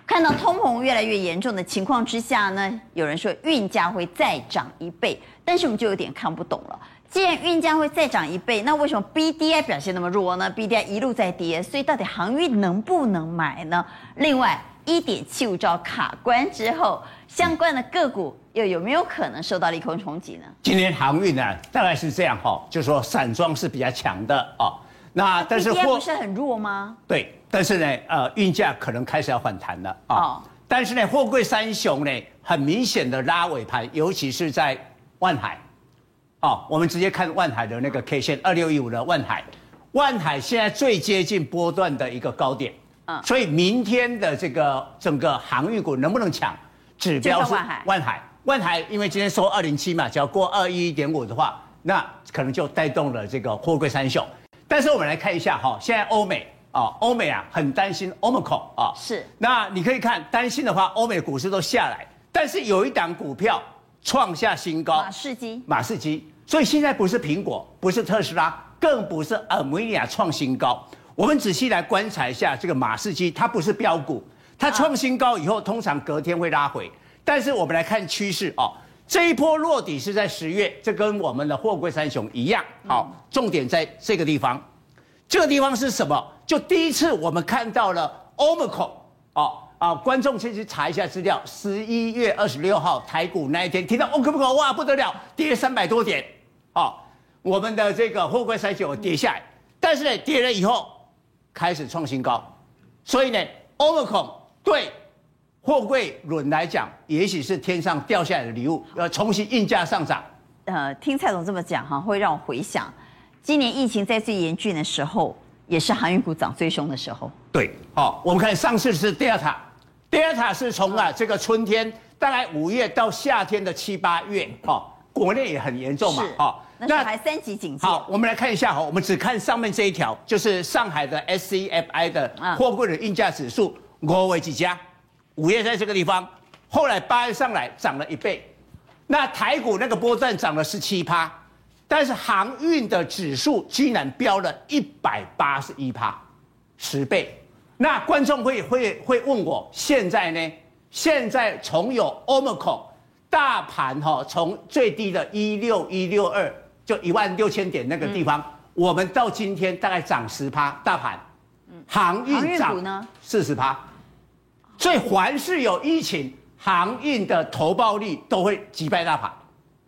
看到通膨越来越严重的情况之下呢，有人说运价会再涨一倍，但是我们就有点看不懂了。既然运价会再涨一倍，那为什么 BDI 表现那么弱呢？BDI 一路在跌，所以到底航运能不能买呢？另外，一点七五兆卡关之后，相关的个股。又有没有可能受到利空冲击呢？今天航运呢，大概是这样哈，就是说散装是比较强的哦。那但是货不是很弱吗？对，但是呢，呃，运价可能开始要反弹了啊。哦、但是呢，货柜三雄呢，很明显的拉尾盘，尤其是在万海。哦，我们直接看万海的那个 K 线，二六一五的万海，万海现在最接近波段的一个高点。嗯。所以明天的这个整个航运股能不能抢？指标是万海。万海。万海因为今天收二零七嘛，只要过二一点五的话，那可能就带动了这个货柜三雄。但是我们来看一下哈，现在欧美啊，欧美啊很担心 Omicron 啊，是。那你可以看担心的话，欧美股市都下来，但是有一档股票创下新高，马士基，马士基。所以现在不是苹果，不是特斯拉，更不是 NVIDIA 创新高。我们仔细来观察一下这个马士基，它不是标股，它创新高以后，通常隔天会拉回。但是我们来看趋势哦，这一波落底是在十月，这跟我们的货柜三雄一样。好，重点在这个地方，这个地方是什么？就第一次我们看到了 Omicron 哦啊，观众先去查一下资料，十一月二十六号台股那一天听到 Omicron 哇不得了，跌三百多点，哦，我们的这个货柜三雄跌下来，但是呢跌了以后开始创新高，所以呢 Omicron 对。货柜轮来讲，也许是天上掉下来的礼物，要重新运价上涨。呃，听蔡总这么讲哈，会让我回想，今年疫情在最严峻的时候，也是航运股涨最凶的时候。对，好，我们看上次是 Delta，Delta 是从啊这个春天，大概五月到夏天的七八月，哈，国内也很严重嘛，哈。那是还三级警戒。好，我们来看一下哈，我们只看上面这一条，就是上海的 SCFI 的货柜的运价指数，我为几家？五月在这个地方，后来八月上来涨了一倍，那台股那个波段涨了十七趴，但是航运的指数居然飙了一百八十一趴，十倍。那观众会会会问我，现在呢？现在从有 Omicron，大盘哈从最低的一六一六二，就一万六千点那个地方，嗯、我们到今天大概涨十趴，大盘，航运涨四十趴。所以，凡是有疫情，航运的投报率都会击败大盘。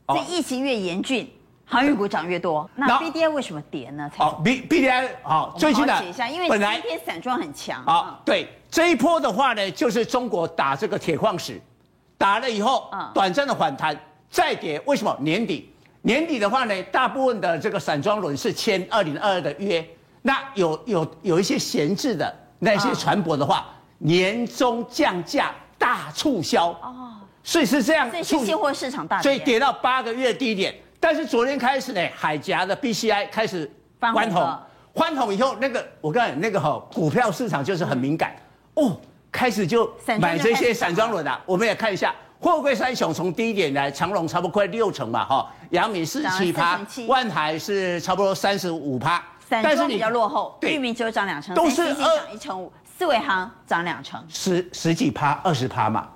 所以，疫情越严峻，航运股涨越多。那 B D I 为什么跌呢？好，B B D I 好，最近的解一下，因为今天散装很强。好，对，这一波的话呢，就是中国打这个铁矿石，打了以后，短暂的反弹再跌。为什么？年底年底的话呢，大部分的这个散装轮是签二零二二的约，那有有有一些闲置的那些船舶的话，年终降价大促销哦，所以是这样，所以现货市场大，所以跌到八个月低点。但是昨天开始呢，海峡的 BCI 开始翻红。翻红以后，那个我告诉你，那个哈股票市场就是很敏感哦，开始就买这些散装轮啊。我们也看一下，货柜三雄从低点来，长隆差不多快六成嘛哈，阳明四十七趴，万海是差不多三十五趴，但是比较落后，裕民只有涨两成，都是二一成五，四维航涨两成，十十几趴，二十趴嘛。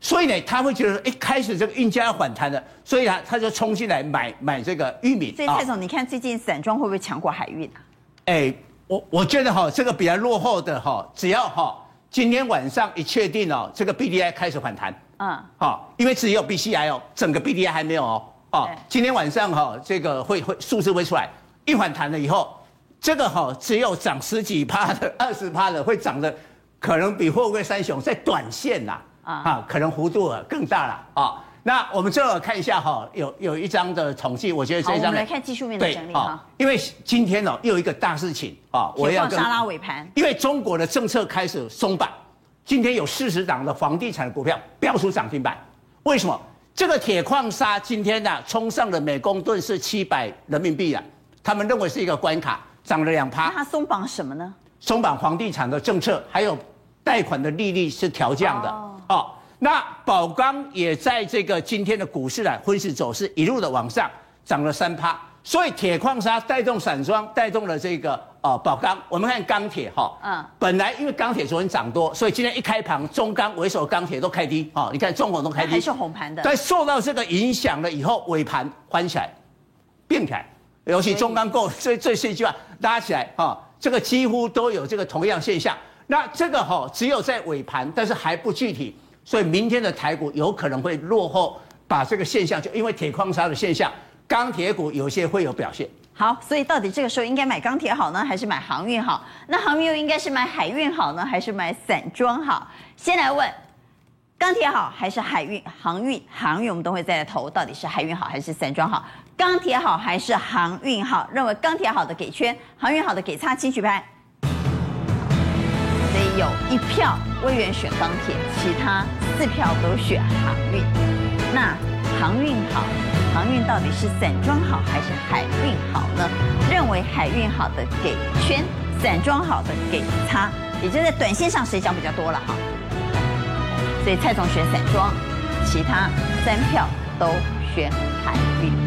所以呢，他会觉得一开始这个运价要反弹的，所以啊，他就冲进来买买这个玉米。所以蔡总，你看最近散装会不会强过海运啊？哎，我我觉得哈，这个比较落后的哈，只要哈今天晚上一确定哦，这个 B D I 开始反弹，嗯，好，因为只有 B C I 哦，整个 B D I 还没有哦，哦，今天晚上哈，这个会会数字会出来，一反弹了以后，这个哈只有涨十几趴的、[LAUGHS] 二十趴的，会涨的可能比货柜三雄在短线呐，啊，可能幅度更大了啊。那我们最后看一下哈，有有一张的统计，我觉得这张我们来看技术面的整理哈。因为今天哦，又有一个大事情啊，我要跟沙拉尾盘。因为中国的政策开始松绑，今天有四十档的房地产股票飙出涨停板。为什么？这个铁矿砂今天呢，冲上了每公吨是七百人民币啊，他们认为是一个关卡，涨了两趴。那它松绑什么呢？松绑房地产的政策，还有贷款的利率是调降的哦。那宝钢也在这个今天的股市啊，分时走势一路的往上涨了三趴，所以铁矿砂带动散装，带动了这个呃宝钢。我们看钢铁哈，嗯，本来因为钢铁昨天涨多，所以今天一开盘，中钢为首钢铁都开低哦，你看中红都开低，还是红盘的。但受到这个影响了以后，尾盘翻起来，变起来，尤其中钢构这这些句话拉起来啊，这个几乎都有这个同样现象。那这个哈只有在尾盘，但是还不具体。所以明天的台股有可能会落后，把这个现象就因为铁矿砂的现象，钢铁股有些会有表现。好，所以到底这个时候应该买钢铁好呢，还是买航运好？那航运又应该是买海运好呢，还是买散装好？先来问，钢铁好还是海运？航运，航运我们都会再来投，到底是海运好还是散装好？钢铁好还是航运好？认为钢铁好的给圈，航运好的给叉，请举牌。有一票威远选钢铁，其他四票都选航运。那航运好，航运到底是散装好还是海运好呢？认为海运好的给圈，散装好的给叉，也就在短线上谁讲比较多了哈。所以蔡总选散装，其他三票都选海运。